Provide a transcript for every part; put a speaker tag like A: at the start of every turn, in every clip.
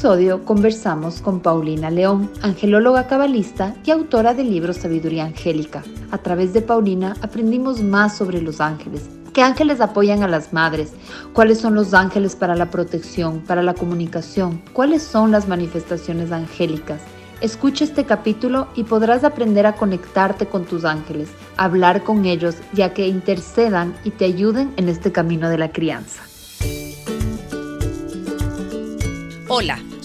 A: episodio conversamos con Paulina León, angelóloga cabalista y autora del libro Sabiduría Angélica. A través de Paulina aprendimos más sobre los ángeles, ¿Qué ángeles apoyan a las madres? ¿Cuáles son los ángeles para la protección, para la comunicación? ¿Cuáles son las manifestaciones angélicas? Escucha este capítulo y podrás aprender a conectarte con tus ángeles, hablar con ellos, ya que intercedan y te ayuden en este camino de la crianza.
B: Hola,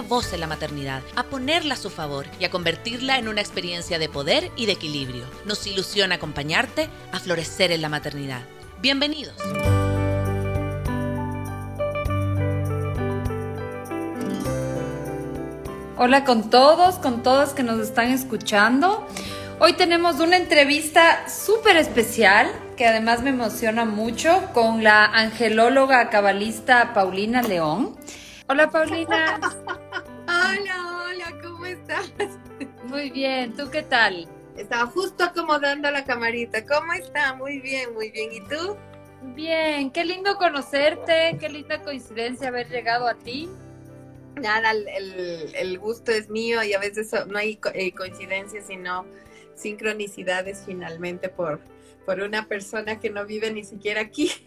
B: voz en la maternidad, a ponerla a su favor y a convertirla en una experiencia de poder y de equilibrio. Nos ilusiona acompañarte a florecer en la maternidad. Bienvenidos.
C: Hola con todos, con todas que nos están escuchando. Hoy tenemos una entrevista súper especial que además me emociona mucho con la angelóloga cabalista Paulina León. Hola Paulina.
D: hola, hola, ¿cómo estás?
C: Muy bien, ¿tú qué tal?
D: Estaba justo acomodando la camarita. ¿Cómo está? Muy bien, muy bien. ¿Y tú?
C: Bien, qué lindo conocerte, qué linda coincidencia haber llegado a ti.
D: Nada, el, gusto es mío y a veces no hay eh, coincidencias, sino sincronicidades finalmente por, por una persona que no vive ni siquiera aquí.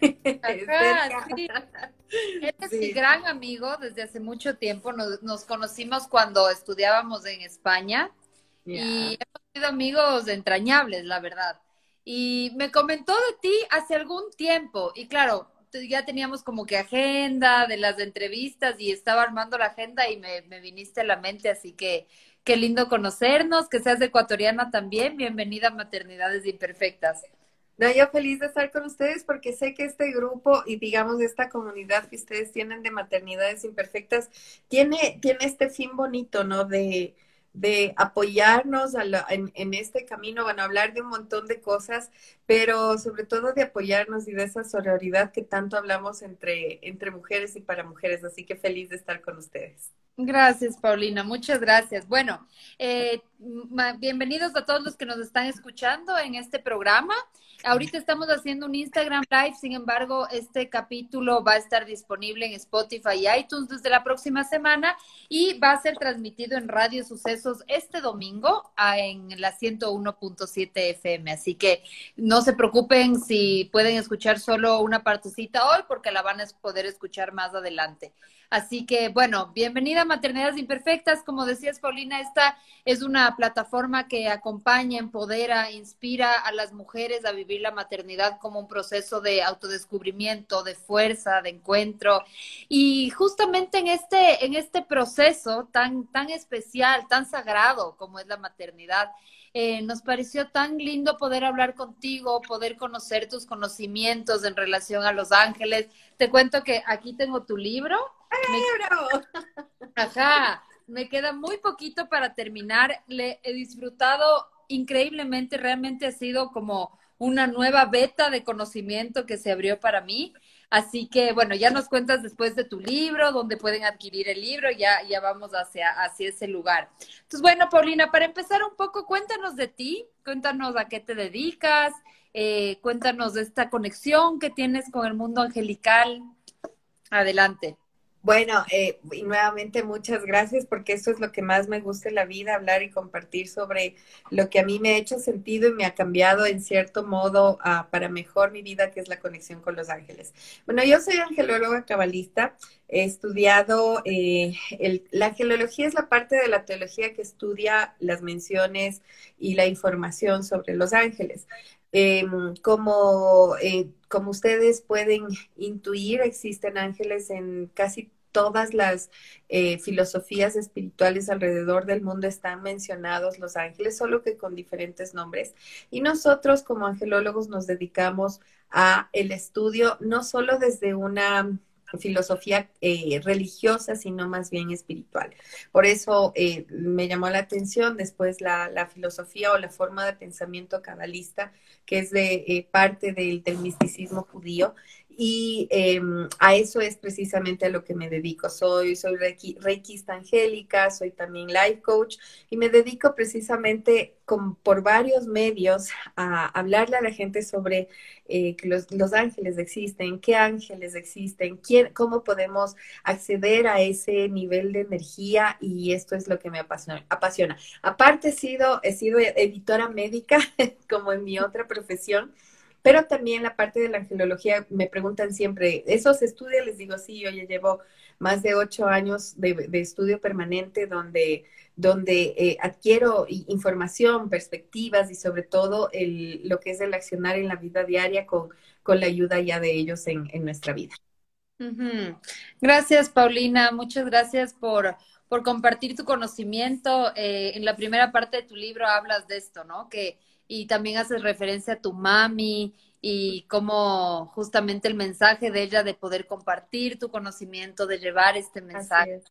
C: Él es mi gran amigo desde hace mucho tiempo. Nos, conocimos cuando estudiábamos en España y hemos sido amigos entrañables, la verdad. Y me comentó de ti hace algún tiempo y claro, ya teníamos como que agenda de las entrevistas y estaba armando la agenda y me, me viniste a la mente, así que Qué lindo conocernos, que seas ecuatoriana también. Bienvenida a Maternidades Imperfectas.
D: No, yo feliz de estar con ustedes porque sé que este grupo y digamos esta comunidad que ustedes tienen de maternidades imperfectas tiene, tiene este fin bonito, ¿no? De, de apoyarnos en, este camino, van a hablar de un montón de cosas, pero sobre todo de apoyarnos y de esa sororidad que tanto hablamos entre, entre mujeres y para mujeres. Así que feliz de estar con ustedes.
C: Gracias, Paulina. Muchas gracias. Bueno, eh, bienvenidos a todos los que nos están escuchando en este programa. Ahorita estamos haciendo un Instagram Live, sin embargo, este capítulo va a estar disponible en Spotify y iTunes desde la próxima semana y va a ser transmitido en Radio Sucesos este domingo en la 101.7 FM. Así que no se preocupen si pueden escuchar solo una partecita hoy porque la van a poder escuchar más adelante. Así que, bueno, bienvenida a Maternidades Imperfectas. Como decías, Paulina, esta es una plataforma que acompaña, empodera, inspira a las mujeres a vivir la maternidad como un proceso de autodescubrimiento, de fuerza, de encuentro. Y justamente en este, en este proceso tan, tan especial, tan sagrado como es la maternidad, eh, nos pareció tan lindo poder hablar contigo, poder conocer tus conocimientos en relación a los ángeles. Te cuento que aquí tengo tu libro.
D: ¡Libro!
C: Ajá, me queda muy poquito para terminar. Le he disfrutado increíblemente, realmente ha sido como una nueva beta de conocimiento que se abrió para mí. Así que, bueno, ya nos cuentas después de tu libro, dónde pueden adquirir el libro, ya, ya vamos hacia, hacia ese lugar. Entonces, bueno, Paulina, para empezar un poco, cuéntanos de ti, cuéntanos a qué te dedicas, eh, cuéntanos de esta conexión que tienes con el mundo angelical. Adelante.
D: Bueno, eh, y nuevamente muchas gracias porque esto es lo que más me gusta en la vida, hablar y compartir sobre lo que a mí me ha hecho sentido y me ha cambiado en cierto modo ah, para mejor mi vida, que es la conexión con los ángeles. Bueno, yo soy angelóloga cabalista, he estudiado, eh, la angelología es la parte de la teología que estudia las menciones y la información sobre los ángeles. Em, como, eh, como ustedes pueden intuir, existen ángeles en casi todas las eh, filosofías espirituales alrededor del mundo están mencionados los ángeles, solo que con diferentes nombres. Y nosotros como angelólogos nos dedicamos a el estudio no solo desde una filosofía eh, religiosa, sino más bien espiritual. Por eso eh, me llamó la atención después la, filosofía o la forma de pensamiento cabalista, que es de parte del misticismo judío, y eh, a eso es precisamente a lo que me dedico. Soy, soy reiki, reikista angélica, soy también life coach y me dedico precisamente por varios medios a hablarle a la gente sobre eh, que los, los, ángeles existen, qué ángeles existen, quién, cómo podemos acceder a ese nivel de energía y esto es lo que me apasiona. apasiona. Aparte he sido, he sido editora médica como en mi otra profesión pero también la parte de la angelología, me preguntan siempre, ¿esos estudios? Les digo, sí, yo ya llevo más de ocho años de, estudio permanente donde, donde eh, adquiero información, perspectivas y sobre todo el, lo que es el accionar en la vida diaria con, con la ayuda ya de ellos en, nuestra vida.
C: Gracias, Paulina. Muchas gracias por, por compartir tu conocimiento. Eh, en la primera parte de tu libro hablas de esto, ¿no? Que y también haces referencia a tu mami y cómo justamente el mensaje de ella de poder compartir tu conocimiento, de llevar este mensaje.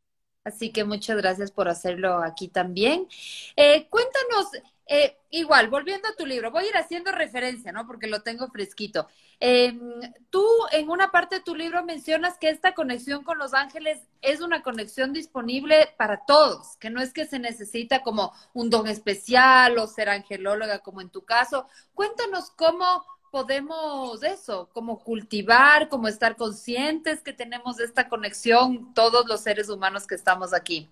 C: Así, que muchas gracias por hacerlo aquí también. Eh, cuéntanos, eh, igual, volviendo a tu libro, voy a ir haciendo referencia, ¿no? Porque lo tengo fresquito. Eh, tú en una parte de tu libro mencionas que esta conexión con los ángeles es una conexión disponible para todos, que no es que se necesita como un don especial o ser angelóloga como en tu caso. Cuéntanos cómo podemos eso, como cultivar, como estar conscientes que tenemos esta conexión todos los seres humanos que estamos aquí.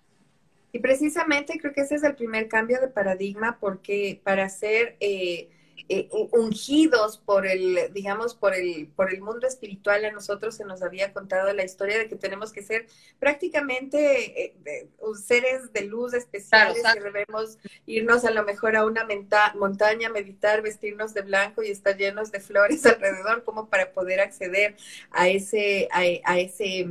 D: Y precisamente creo que ese es el primer cambio de paradigma porque para ser eh, eh, ungidos por el, digamos, por el, por el mundo espiritual, a nosotros se nos había contado la historia de que tenemos que ser prácticamente eh, seres de luz especiales y debemos irnos a lo mejor a una montaña, meditar, vestirnos de blanco y estar llenos de flores alrededor como para poder acceder a ese, a, ese,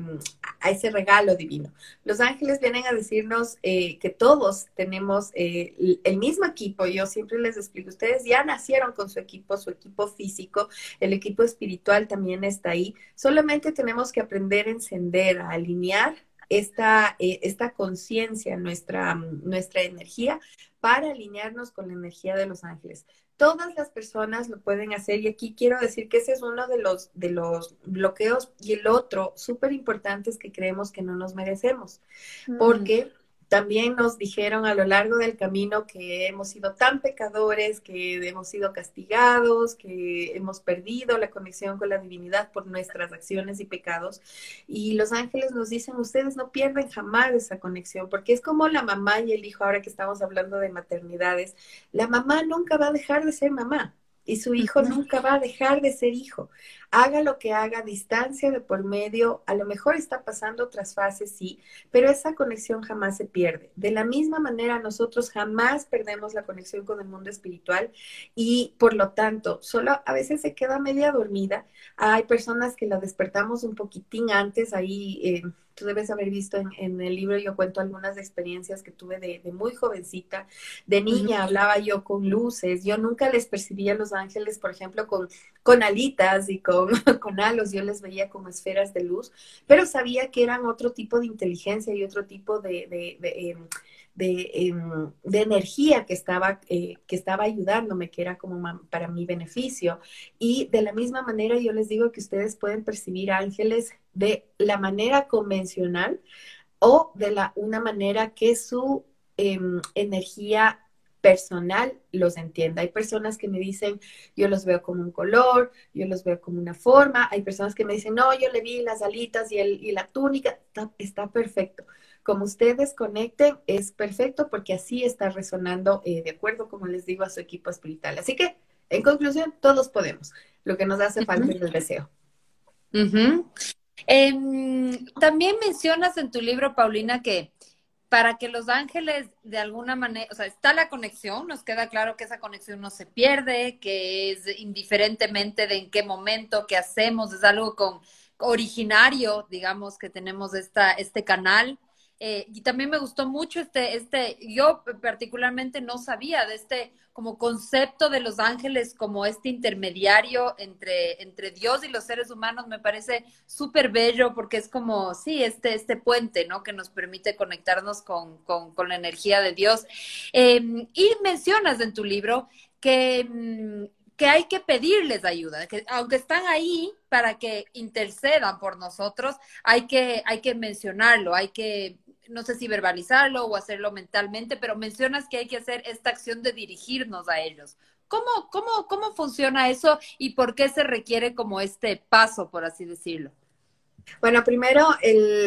D: a ese regalo divino. Los ángeles vienen a decirnos eh, que todos tenemos el mismo equipo. Yo siempre les explico, ustedes ya nacieron con su equipo, su equipo físico, el equipo espiritual también está ahí. Solamente tenemos que aprender a encender, a alinear esta, eh, esta conciencia, nuestra, nuestra energía, para alinearnos con la energía de los ángeles. Todas las personas lo pueden hacer y aquí quiero decir que ese es uno de los, de los bloqueos y el otro súper importante es que creemos que no nos merecemos, mm. porque también nos dijeron a lo largo del camino que hemos sido tan pecadores, que hemos sido castigados, que hemos perdido la conexión con la divinidad por nuestras acciones y pecados. Y los ángeles nos dicen, ustedes no pierden jamás esa conexión, porque es como la mamá y el hijo, ahora que estamos hablando de maternidades, la mamá nunca va a dejar de ser mamá y su hijo nunca va a dejar de ser hijo. Haga lo que haga, distancia de por medio, a lo mejor está pasando otras fases, sí, pero esa conexión jamás se pierde. De la misma manera, nosotros jamás perdemos la conexión con el mundo espiritual y por lo tanto, solo a veces se queda media dormida. Hay personas que la despertamos un poquitín antes, ahí eh, tú debes haber visto en, el libro, yo cuento algunas experiencias que tuve de, muy jovencita, de niña, hablaba yo con luces, yo nunca les percibía a los ángeles, por ejemplo, con, con alitas y con, con halos, yo les veía como esferas de luz, pero sabía que eran otro tipo de inteligencia y otro tipo de... de, de em, em, de, energía que estaba, eh, que estaba ayudándome, que era como para mi beneficio. Y de la misma manera yo les digo que ustedes pueden percibir ángeles de la manera convencional o de la, una manera que su em, energía personal los entienda. Hay personas que me dicen, yo los veo como un color, yo los veo como una forma. Hay personas que me dicen, no, yo le vi las alitas y, el, y la túnica. Está, perfecto. Como ustedes conecten, es perfecto porque así está resonando eh, de acuerdo, como les digo, a su equipo espiritual. Así que, en conclusión, todos podemos. Lo que nos hace falta es el deseo.
C: Em, también mencionas en tu libro, Paulina, que para que los ángeles de alguna manera, o sea, está la conexión, nos queda claro que esa conexión no se pierde, que es indiferentemente de en qué momento, qué hacemos, es algo con originario, digamos, que tenemos esta, este canal. Eh, y también me gustó mucho este, este, yo particularmente no sabía de este como concepto de los ángeles como este intermediario entre, entre Dios y los seres humanos me parece súper bello porque es como, sí, este, este puente, ¿no? Que nos permite conectarnos con, con, la energía de Dios. Em, y mencionas en tu libro que, mm, que hay que pedirles ayuda, que aunque están ahí para que intercedan por nosotros, hay que, hay que mencionarlo, hay que no sé si verbalizarlo o hacerlo mentalmente, pero mencionas que hay que hacer esta acción de dirigirnos a ellos. ¿Cómo, cómo, cómo funciona eso y por qué se requiere como este paso, por así decirlo?
D: Bueno, primero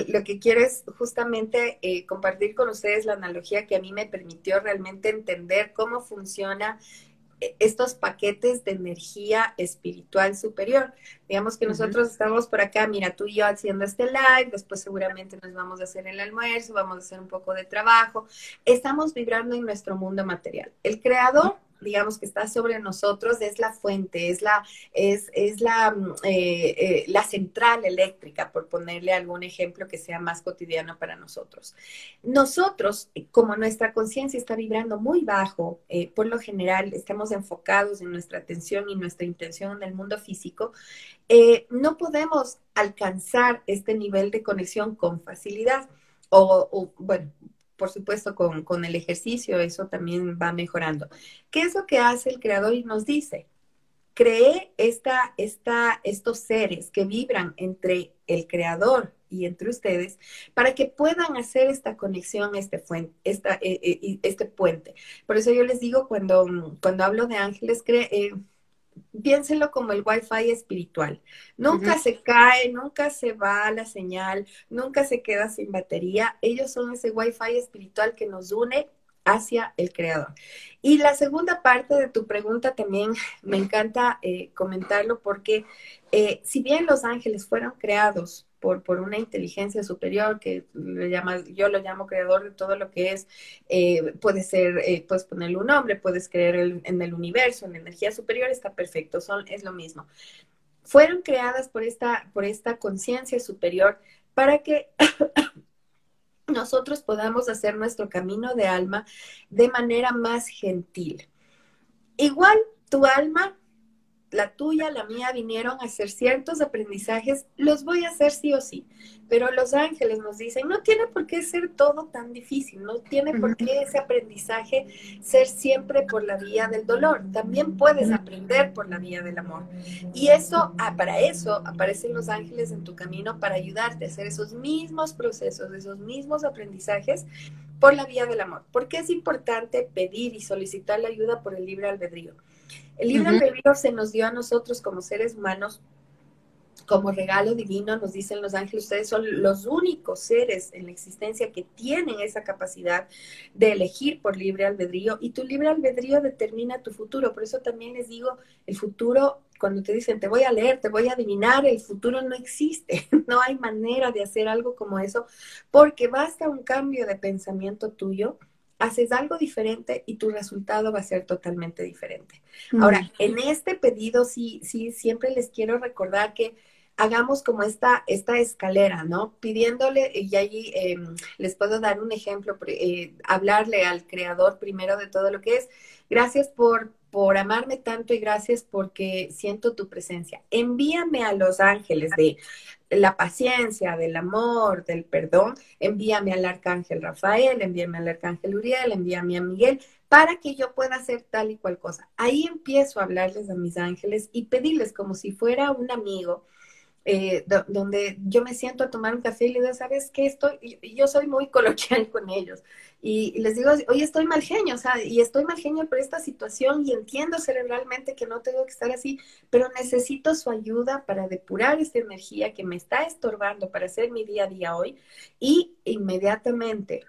D: lo que quiero es justamente eh, compartir con ustedes la analogía que a mí me permitió realmente entender cómo funciona estos paquetes de energía espiritual superior. Digamos que nosotros estamos por acá, mira, tú y yo haciendo este live, después seguramente nos vamos a hacer el almuerzo, vamos a hacer un poco de trabajo. Estamos vibrando en nuestro mundo material. El creador digamos, que está sobre nosotros es la fuente, es la, es, es la, mm, eh, eh, la central eléctrica, por ponerle algún ejemplo que sea más cotidiano para nosotros. Nosotros, como nuestra conciencia está vibrando muy bajo, eh, por lo general estamos enfocados en nuestra atención y nuestra intención en el mundo físico, no podemos alcanzar este nivel de conexión con facilidad. O, bueno, por supuesto, con, el ejercicio, eso también va mejorando. ¿Qué es lo que hace el creador y nos dice? Cree esta, esta, estos seres que vibran entre el creador y entre ustedes para que puedan hacer esta conexión, este, fuente, esta, eh, eh, este puente. Por eso yo les digo, cuando, cuando hablo de ángeles, cree, eh, piénselo como el wifi espiritual. Nunca se cae, nunca se va la señal, nunca se queda sin batería. Ellos son ese wifi espiritual que nos une hacia el creador. Y la segunda parte de tu pregunta también me encanta eh, comentarlo porque eh, si bien los ángeles fueron creados por, una inteligencia superior que le yo lo llamo creador de todo lo que es, eh, puede ser, eh, puedes ponerle un nombre, puedes creer en el universo, en energía superior, está perfecto, son, es lo mismo. Fueron creadas por esta, por esta conciencia superior para que nosotros podamos hacer nuestro camino de alma de manera más gentil. Igual tu alma la tuya, la mía, vinieron a hacer ciertos aprendizajes, los voy a hacer sí o sí. Pero los ángeles nos dicen, no tiene por qué ser todo tan difícil, no tiene por qué ese aprendizaje ser siempre por la vía del dolor. También puedes aprender por la vía del amor. Y eso, ah, para eso aparecen los ángeles en tu camino para ayudarte a hacer esos mismos procesos, esos mismos aprendizajes por la vía del amor. Porque es importante pedir y solicitar la ayuda por el libre albedrío. El libre albedrío se nos dio a nosotros como seres humanos como regalo divino, nos dicen los ángeles, ustedes son los únicos seres en la existencia que tienen esa capacidad de elegir por libre albedrío y tu libre albedrío determina tu futuro. Por eso también les digo, el futuro, cuando te dicen, te voy a leer, te voy a adivinar, el futuro no existe, no hay manera de hacer algo como eso, porque basta un cambio de pensamiento tuyo haces algo diferente y tu resultado va a ser totalmente diferente. Ahora, en este pedido sí, sí, siempre les quiero recordar que hagamos como esta, esta escalera, ¿no? Pidiéndole, y allí em, les puedo dar un ejemplo, eh, hablarle al creador primero de todo lo que es, gracias por, por amarme tanto y gracias porque siento tu presencia. Envíame a los ángeles de la paciencia, del amor, del perdón, envíame al arcángel Rafael, envíame al arcángel Uriel, envíame a Miguel, para que yo pueda hacer tal y cual cosa. Ahí empiezo a hablarles a mis ángeles y pedirles como si fuera un amigo eh, donde yo me siento a tomar un café y le digo, ¿sabes qué? Estoy, yo soy muy coloquial con ellos. Y, les digo, oye, estoy mal genio, o sea, y estoy mal genio por esta situación y entiendo cerebralmente que no tengo que estar así, pero necesito su ayuda para depurar esta energía que me está estorbando para hacer mi día a día hoy. Y inmediatamente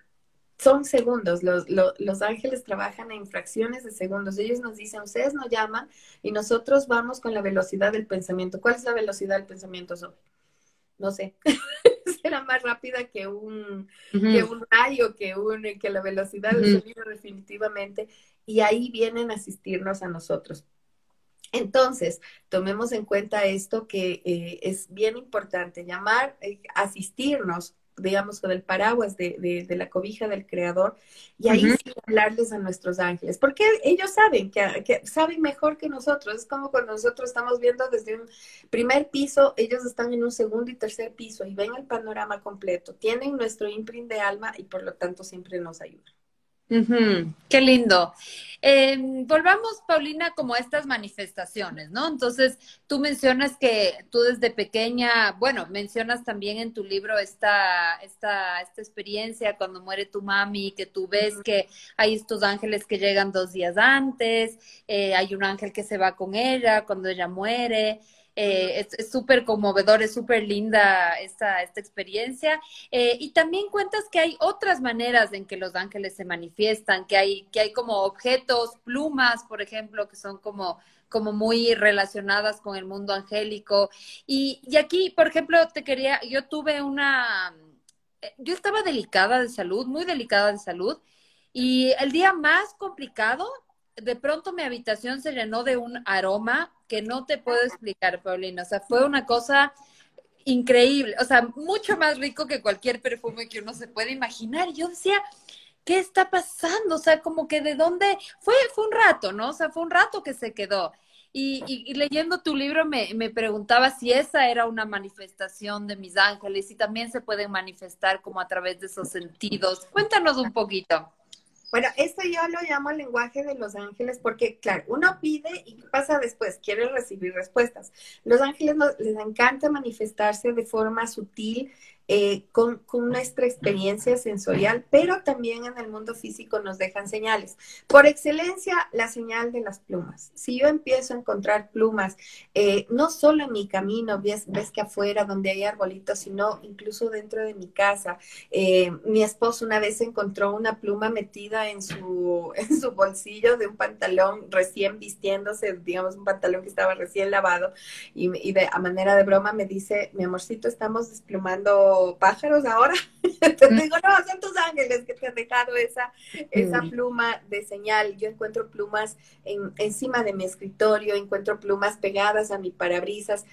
D: son segundos, los, los, ángeles trabajan en fracciones de segundos. Ellos nos dicen, ustedes nos llaman y nosotros vamos con la velocidad del pensamiento. ¿Cuál es la velocidad del pensamiento, No sé. Será más rápida que un, que un rayo, que, un, que la velocidad del sonido definitivamente. Y ahí vienen a asistirnos a nosotros. Entonces, tomemos en cuenta esto que eh, es bien importante, llamar, eh, asistirnos digamos, con el paraguas de, la cobija del Creador, y ahí sí hablarles a nuestros ángeles, porque ellos saben que, saben mejor que nosotros. Es como cuando nosotros estamos viendo desde un primer piso, ellos están en un segundo y tercer piso y ven el panorama completo, tienen nuestro imprint de alma y por lo tanto siempre nos ayudan.
C: Qué lindo. Em, volvamos, Paulina, como a estas manifestaciones, ¿no? Entonces, tú mencionas que tú desde pequeña, bueno, mencionas también en tu libro esta, esta, esta experiencia cuando muere tu mami, que tú ves que hay estos ángeles que llegan dos días antes, eh, hay un ángel que se va con ella cuando ella muere. Eh, es súper conmovedor, es súper linda esta, esta experiencia. Eh, y también cuentas que hay otras maneras en que los ángeles se manifiestan, que hay, que hay como objetos, plumas, por ejemplo, que son como como muy relacionadas con el mundo angélico. Y, y aquí, por ejemplo, te quería, yo tuve una, eh, yo estaba delicada de salud, muy delicada de salud, y el día más complicado de pronto mi habitación se llenó de un aroma que no te puedo explicar, Paulina. O sea, fue una cosa increíble, o sea, mucho más rico que cualquier perfume que uno se puede imaginar. Y yo decía, ¿qué está pasando? O sea, como que de dónde fue, fue un rato, ¿no? O sea, fue un rato que se quedó. Y, leyendo tu libro me, me, preguntaba si esa era una manifestación de mis ángeles y también se pueden manifestar como a través de esos sentidos. Cuéntanos un poquito.
D: Bueno, esto yo lo llamo lenguaje de los ángeles porque, claro, uno pide y ¿qué pasa después? Quiere recibir respuestas. Los ángeles les encanta manifestarse de forma sutil, eh, con, nuestra experiencia sensorial, pero también en el mundo físico nos dejan señales. Por excelencia, la señal de las plumas. Si yo empiezo a encontrar plumas, eh, no solo en mi camino, ves, ves, que afuera donde hay arbolitos, sino incluso dentro de mi casa. Eh, mi esposo una vez encontró una pluma metida en su, en su bolsillo de un pantalón recién vistiéndose, digamos, un pantalón que estaba recién lavado, y, y de, a manera de broma me dice, mi amorcito, estamos desplumando pájaros ahora. Mm. digo, no, son tus ángeles que te han dejado esa, esa pluma de señal. Yo encuentro plumas en, encima de mi escritorio, encuentro plumas pegadas a mi parabrisas.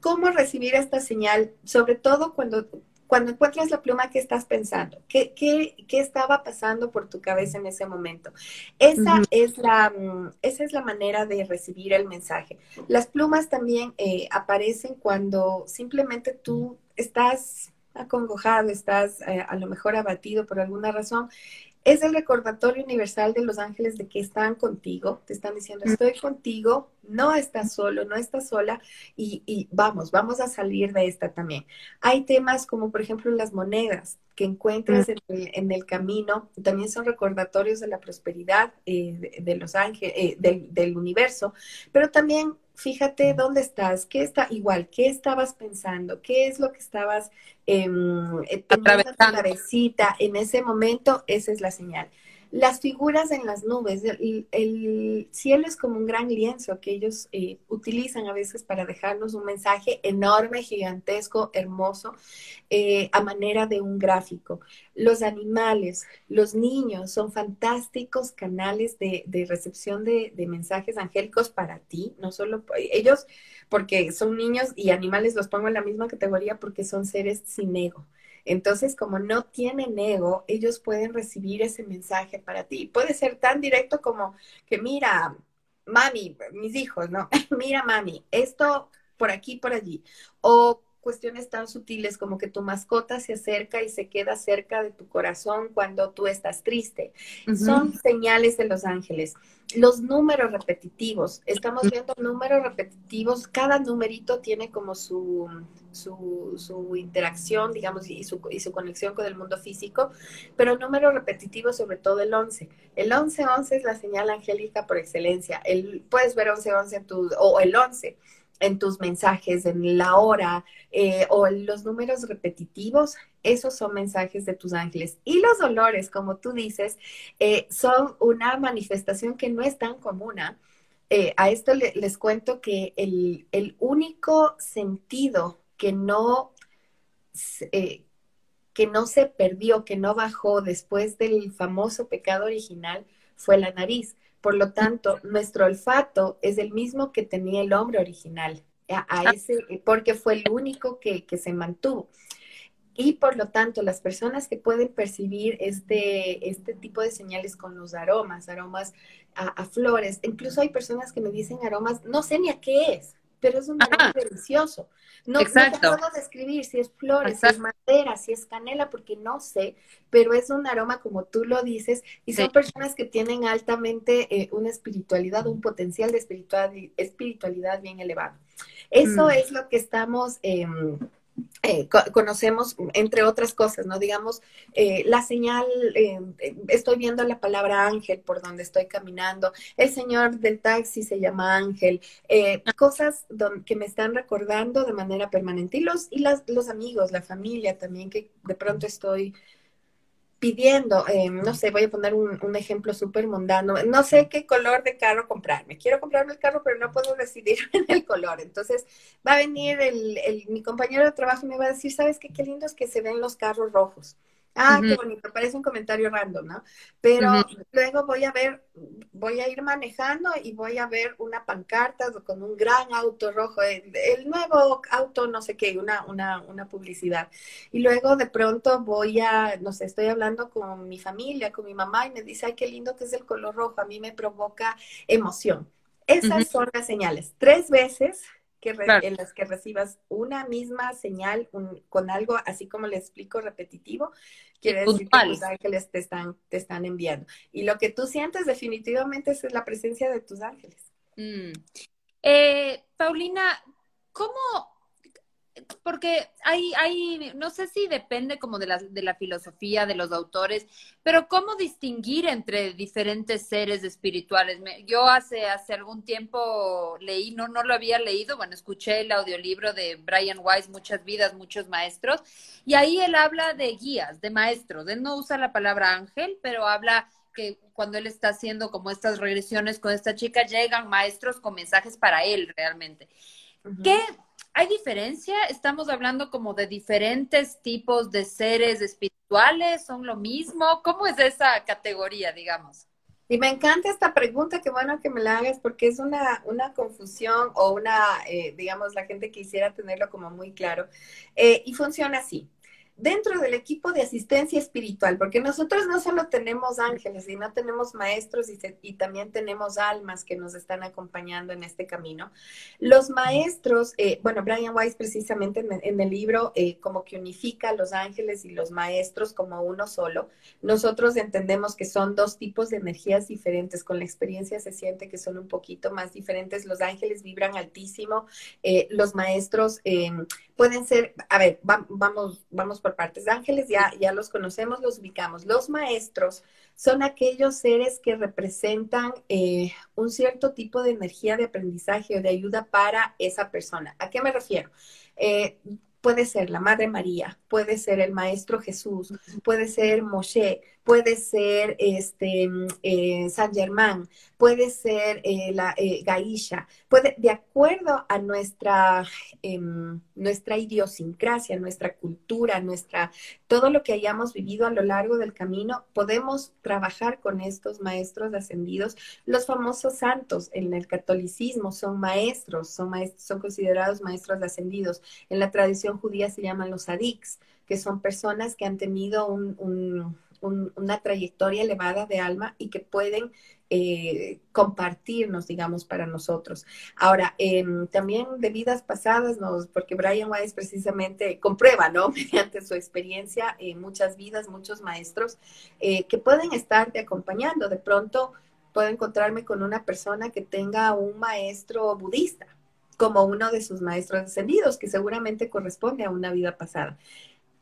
D: ¿Cómo recibir esta señal? Sobre todo cuando cuando encuentras la pluma, ¿qué estás pensando? ¿Qué, qué, qué estaba pasando por tu cabeza en ese momento? Esa, es la, mm, esa es la manera de recibir el mensaje. Las plumas también eh, aparecen cuando simplemente tú estás acongojado, estás eh, a lo mejor abatido por alguna razón, es el recordatorio universal de los ángeles de que están contigo, te están diciendo, estoy contigo, no estás solo, no estás sola y, vamos, vamos a salir de esta también. Hay temas como por ejemplo las monedas que encuentras en el, camino, también son recordatorios de la prosperidad eh, de, los ángeles, eh, del, del universo, pero también fíjate dónde estás, qué está igual, qué estabas pensando, qué es lo que estabas eh, teniendo en cabecita en ese momento, esa es la señal. Las figuras en las nubes, el, cielo es como un gran lienzo que ellos eh, utilizan a veces para dejarnos un mensaje enorme, gigantesco, hermoso, eh, a manera de un gráfico. Los animales, los niños son fantásticos canales de, recepción de, de mensajes angélicos para ti, no solo ellos, porque son niños y animales los pongo en la misma categoría porque son seres sin ego. Entonces, como no tienen ego, ellos pueden recibir ese mensaje para ti. Puede ser tan directo como que, mira, mami, mis hijos, ¿no? mira, mami, esto por aquí, por allí. O cuestiones tan sutiles como que tu mascota se acerca y se queda cerca de tu corazón cuando tú estás triste. Son señales de los ángeles. Los números repetitivos, estamos viendo números repetitivos, cada numerito tiene como su, su, interacción, digamos, y su, y su conexión con el mundo físico, pero números repetitivos, sobre todo el 11. El 11-11 es la señal angélica por excelencia. El, puedes ver 11-11 en tu, o el 11 en tus mensajes, en la hora eh, o los números repetitivos, esos son mensajes de tus ángeles. Y los dolores, como tú dices, eh, son una manifestación que no es tan común. ¿ah? Eh, a esto les cuento que el, el, único sentido que no, que no se perdió, que no bajó después del famoso pecado original, fue la nariz. Por lo tanto, nuestro olfato es el mismo que tenía el hombre original, a, ese, porque fue el único que, se mantuvo. Y por lo tanto, las personas que pueden percibir este, este tipo de señales con los aromas, aromas a, flores, incluso hay personas que me dicen aromas, no sé ni a qué es, pero es un aroma delicioso. No, Exacto. no puedo describir si es flores, si es madera, si es canela, porque no sé, pero es un aroma como tú lo dices, y son personas que tienen altamente eh, una espiritualidad, un potencial de espiritualidad, espiritualidad bien elevado. Eso mm. es lo que estamos... Eh, eh, conocemos, entre otras cosas, ¿no? Digamos, eh, la señal, eh, estoy viendo la palabra ángel por donde estoy caminando, el señor del taxi se llama ángel, cosas que me están recordando de manera permanente. Y los, y las, los amigos, la familia también, que de pronto estoy pidiendo, eh, no sé, voy a poner un, ejemplo súper mundano, no sé qué color de carro comprarme. Quiero comprarme el carro, pero no puedo decidir en el color. Entonces va a venir el, mi compañero de trabajo y me va a decir, ¿sabes qué? Qué lindo es que se ven los carros rojos. Ah, qué bonito, parece un comentario random, ¿no? Pero luego voy a ver, voy a ir manejando y voy a ver una pancarta con un gran auto rojo, el, nuevo auto, no sé qué, una, una, una publicidad. Y luego de pronto voy a, no sé, estoy hablando con mi familia, con mi mamá y me dice, ay, qué lindo que es el color rojo, a mí me provoca emoción. Esas son las señales. Tres veces que en las que recibas una misma señal con algo así como le explico repetitivo, quiere decir que tus ángeles te están, te están enviando. Y lo que tú sientes definitivamente es la presencia de tus ángeles.
C: Mm. Eh, Paulina, ¿cómo porque hay, hay, no sé si depende como de la, de la filosofía de los autores, pero ¿cómo distinguir entre diferentes seres espirituales? yo hace, hace algún tiempo leí, no, no lo había leído, bueno, escuché el audiolibro de Brian Weiss, Muchas vidas, muchos maestros, y ahí él habla de guías, de maestros. Él no usa la palabra ángel, pero habla que cuando él está haciendo como estas regresiones con esta chica, llegan maestros con mensajes para él realmente. ¿Qué ¿Hay diferencia? ¿Estamos hablando como de diferentes tipos de seres espirituales? ¿Son lo mismo? ¿Cómo es esa categoría, digamos?
D: Y me encanta esta pregunta, qué bueno que me la hagas, porque es una, una confusión o una, eh, digamos, la gente quisiera tenerlo como muy claro. Eh, y funciona así dentro del equipo de asistencia espiritual, porque nosotros no solo tenemos ángeles, sino tenemos maestros y, también tenemos almas que nos están acompañando en este camino. Los maestros, eh, bueno, Brian Weiss precisamente en, el libro eh, como que unifica a los ángeles y los maestros como uno solo. Nosotros entendemos que son dos tipos de energías diferentes, con la experiencia se siente que son un poquito más diferentes. Los ángeles vibran altísimo, eh, los maestros em, pueden ser, a ver, vamos, vamos por partes. Ángeles ya, ya los conocemos, los ubicamos. Los maestros son aquellos seres que representan eh, un cierto tipo de energía de aprendizaje o de ayuda para esa persona. ¿A qué me refiero? Eh, puede ser la Madre María, puede ser el Maestro Jesús, puede ser Moshe, puede ser este, eh, San Germán, puede ser eh, la eh, Gaisha, puede, de acuerdo a nuestra, em, nuestra idiosincrasia, nuestra cultura, nuestra, todo lo que hayamos vivido a lo largo del camino, podemos trabajar con estos maestros ascendidos. Los famosos santos en el catolicismo son maestros, son, maestros, son considerados maestros ascendidos. En la tradición judía se llaman los adiks, que son personas que han tenido un una trayectoria elevada de alma y que pueden eh, compartirnos, digamos, para nosotros. Ahora, em, también de vidas pasadas, porque Brian Weiss precisamente comprueba, ¿no? Mediante su experiencia, en muchas vidas, muchos maestros eh, que pueden estarte acompañando. De pronto puedo encontrarme con una persona que tenga un maestro budista como uno de sus maestros ascendidos, que seguramente corresponde a una vida pasada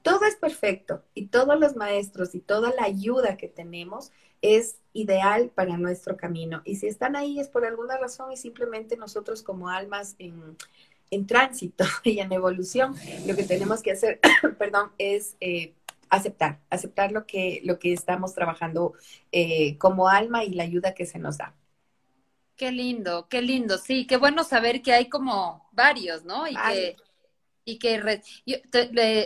D: todo es perfecto y todos los maestros y toda la ayuda que tenemos es ideal para nuestro camino. Y si están ahí es por alguna razón y simplemente nosotros como almas en, tránsito y en evolución, lo que tenemos que hacer, perdón, es eh, aceptar, aceptar lo que, lo que estamos trabajando eh, como alma y la ayuda que se nos da.
C: Qué lindo, qué lindo, sí, qué bueno saber que hay como varios, ¿no? Y que y que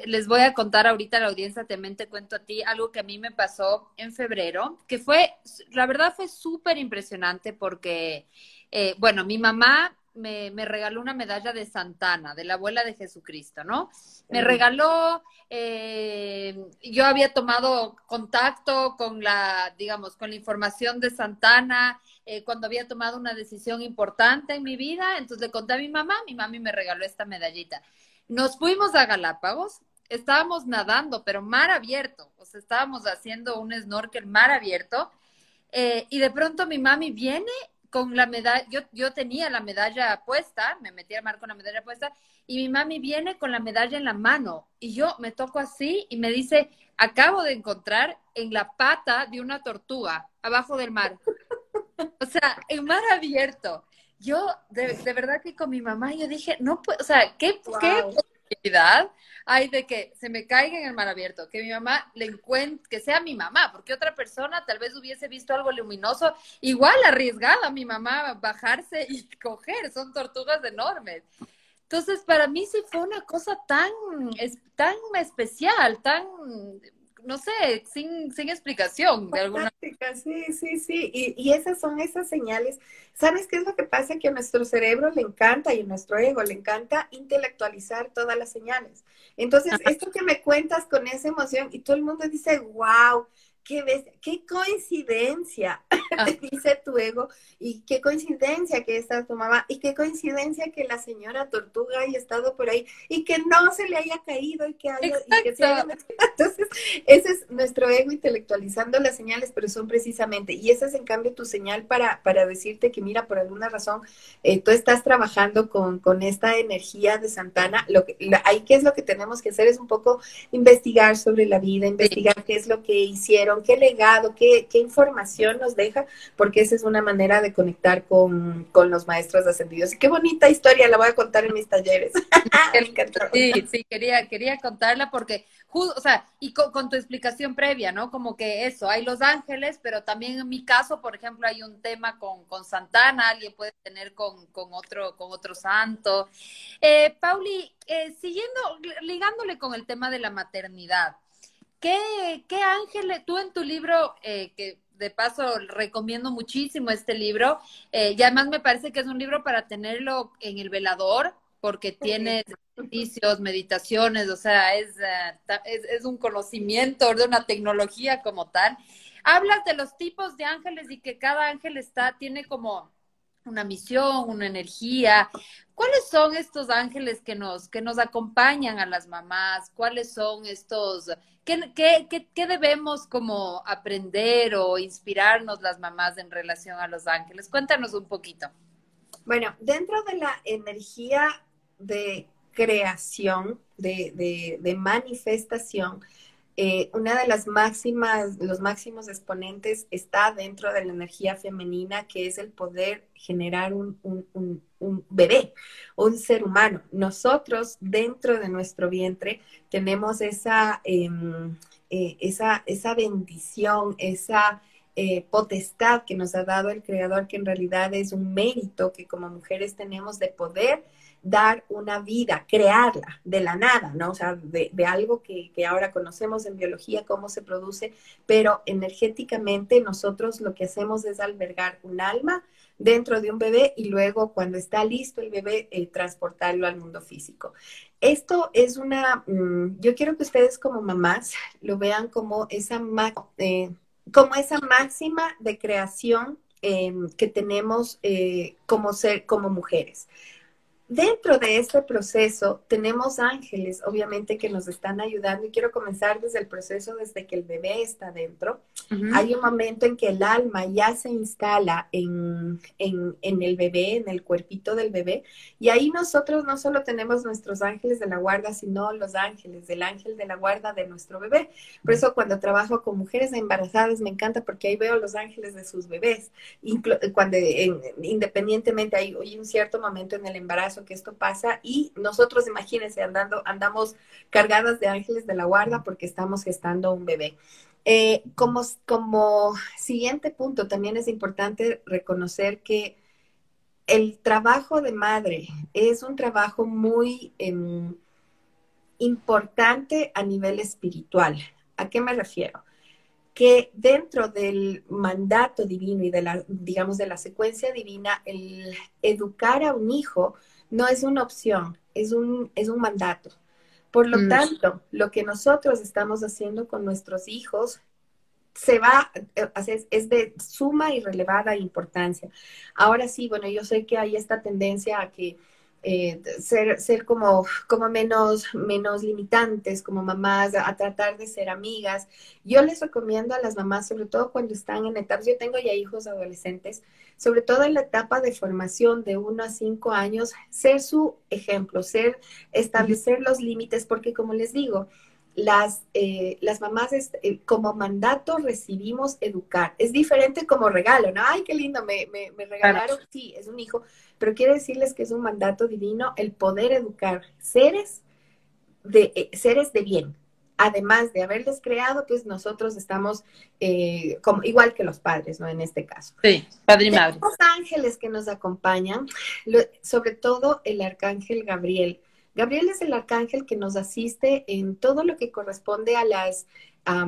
C: les voy a contar ahorita a la audiencia, también te cuento a ti algo que a mí me pasó en febrero, que fue, la verdad fue súper impresionante porque, eh, bueno, mi mamá me, me, regaló una medalla de Santana, de la abuela de Jesucristo, ¿no? Me regaló, eh, yo había tomado contacto con la, digamos, con la información de Santana eh, cuando había tomado una decisión importante en mi vida, entonces le conté a mi mamá, mi mami me regaló esta medallita. Nos fuimos a Galápagos, estábamos nadando, pero mar abierto, o sea, estábamos haciendo un snorkel mar abierto, eh, y de pronto mi mami viene con la medalla, yo, yo tenía la medalla puesta, me metí al mar con la medalla puesta, y mi mami viene con la medalla en la mano, y yo me toco así y me dice, acabo de encontrar en la pata de una tortuga, abajo del mar. O sea, en mar abierto. Yo, de, verdad que con mi mamá, yo dije, no puedo, o sea, ¿qué, ¿qué posibilidad hay de que se me caiga en el mar abierto, que mi mamá le encuentre, que sea mi mamá, porque otra persona tal vez hubiese visto algo luminoso, igual arriesgada mi mamá bajarse y coger, son tortugas enormes. Entonces, para mí sí fue una cosa tan, es, tan especial, tan no sé, sin, sin explicación de alguna
D: Sí, sí, sí. Y, y, esas son esas señales. ¿Sabes qué es lo que pasa? Que a nuestro cerebro le encanta y a nuestro ego le encanta intelectualizar todas las señales. Entonces, esto que me cuentas con esa emoción y todo el mundo dice, wow, qué, coincidencia, ah. dice tu ego, y qué coincidencia que está tu mamá, y qué coincidencia que la señora tortuga haya estado por ahí, y que no se le haya caído, y que haya... Y que se haya... Entonces, ese es nuestro ego intelectualizando las señales, pero son precisamente, y esa es en cambio tu señal para, para decirte que, mira, por alguna razón, eh, tú estás trabajando con, con, esta energía de Santana, lo que, ahí qué es lo que tenemos que hacer es un poco investigar sobre la vida, investigar qué es lo que hicieron, qué legado, qué, qué, información nos deja, porque esa es una manera de conectar con, con, los maestros ascendidos. Y qué bonita historia, la voy a contar en mis talleres.
C: sí, sí, quería, quería contarla porque, o sea, y con, tu explicación previa, ¿no? Como que eso, hay los ángeles, pero también en mi caso, por ejemplo, hay un tema con, con Santana, alguien puede tener con, con, otro, con otro santo. Eh, Pauli, eh, siguiendo, ligándole con el tema de la maternidad, ¿Qué, qué ángeles, tú en tu libro, eh, que de paso recomiendo muchísimo este libro, eh, y además me parece que es un libro para tenerlo en el velador, porque tiene ejercicios, meditaciones, o sea, es, eh, es, es, un conocimiento de una tecnología como tal. Hablas de los tipos de ángeles y que cada ángel está, tiene como una misión, una energía. ¿Cuáles son estos ángeles que nos, que nos acompañan a las mamás? ¿Cuáles son estos, qué, qué, qué, debemos como aprender o inspirarnos las mamás en relación a los ángeles? Cuéntanos un poquito.
D: Bueno, dentro de la energía de creación, de, de, manifestación, eh, una de las máximas, los máximos exponentes está dentro de la energía femenina, que es el poder generar un, bebé, un ser humano. Nosotros dentro de nuestro vientre tenemos esa, em, eh, esa, esa bendición, esa eh, potestad que nos ha dado el Creador, que en realidad es un mérito que como mujeres tenemos de poder dar una vida, crearla de la nada, ¿no? O sea, de, algo que, ahora conocemos en biología, cómo se produce, pero energéticamente nosotros lo que hacemos es albergar un alma dentro de un bebé y luego cuando está listo el bebé, eh, transportarlo al mundo físico. Esto es una, mm, yo quiero que ustedes como mamás lo vean como esa, eh, como esa máxima de creación em, que tenemos eh, como ser, como mujeres. Dentro de este proceso tenemos ángeles, obviamente, que nos están ayudando y quiero comenzar desde el proceso, desde que el bebé está dentro. Hay un momento en que el alma ya se instala en, en, en, el bebé, en el cuerpito del bebé, y ahí nosotros no solo tenemos nuestros ángeles de la guarda, sino los ángeles del ángel de la guarda de nuestro bebé. Por eso cuando trabajo con mujeres embarazadas me encanta porque ahí veo los ángeles de sus bebés, cuando independientemente hay, hay un cierto momento en el embarazo que esto pasa y nosotros, imagínense, andando, andamos cargadas de ángeles de la guarda porque estamos gestando un bebé. Eh, como, como siguiente punto, también es importante reconocer que el trabajo de madre es un trabajo muy em, importante a nivel espiritual. ¿A qué me refiero? que dentro del mandato divino y de la, digamos, de la secuencia divina, el educar a un hijo no es una opción, es un, es un mandato. Por lo mm. tanto, lo que nosotros estamos haciendo con nuestros hijos se va, eh, es, es de suma y relevada importancia. Ahora sí, bueno, yo sé que hay esta tendencia a que eh, ser, ser como, como menos, menos limitantes como mamás, a, tratar de ser amigas. Yo les recomiendo a las mamás, sobre todo cuando están en etapas, yo tengo ya hijos adolescentes, sobre todo en la etapa de formación de uno a cinco años, ser su ejemplo, ser, establecer los límites, porque como les digo, las, eh, las mamás eh, como mandato recibimos educar. Es diferente como regalo, ¿no? Ay, qué lindo, me, me, regalaron, sí, es un hijo, pero quiero decirles que es un mandato divino el poder educar seres de, eh, seres de bien. Además de haberles creado, pues nosotros estamos como, igual que los padres, ¿no? En este caso.
C: Sí, padre y madre.
D: Los ángeles que nos acompañan, sobre todo el arcángel Gabriel Gabriel es el arcángel que nos asiste en todo lo que corresponde a las... a